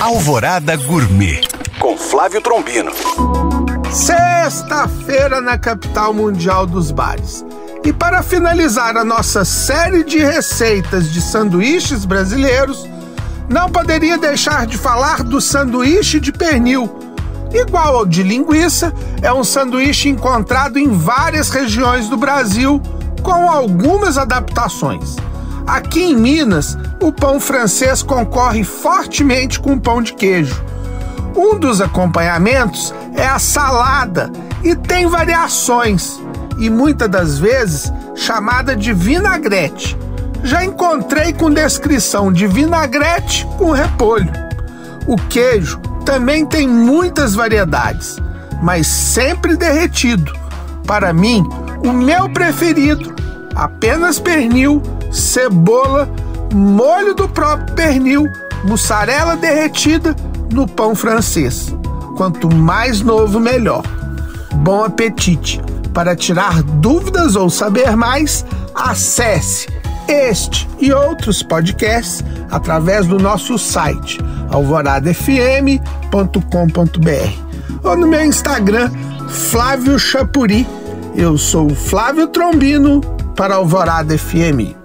Alvorada Gourmet com Flávio Trombino. Sexta-feira na capital mundial dos bares. E para finalizar a nossa série de receitas de sanduíches brasileiros, não poderia deixar de falar do sanduíche de pernil. Igual ao de linguiça, é um sanduíche encontrado em várias regiões do Brasil, com algumas adaptações. Aqui em Minas, o pão francês concorre fortemente com o pão de queijo. Um dos acompanhamentos é a salada e tem variações, e muitas das vezes chamada de vinagrete. Já encontrei com descrição de vinagrete com repolho. O queijo também tem muitas variedades, mas sempre derretido. Para mim, o meu preferido, apenas pernil, cebola, molho do próprio pernil, mussarela derretida no pão francês. Quanto mais novo, melhor. Bom apetite! Para tirar dúvidas ou saber mais, acesse este e outros podcasts através do nosso site alvoradafm.com.br ou no meu Instagram Flávio Chapuri. Eu sou Flávio Trombino para Alvorada FM.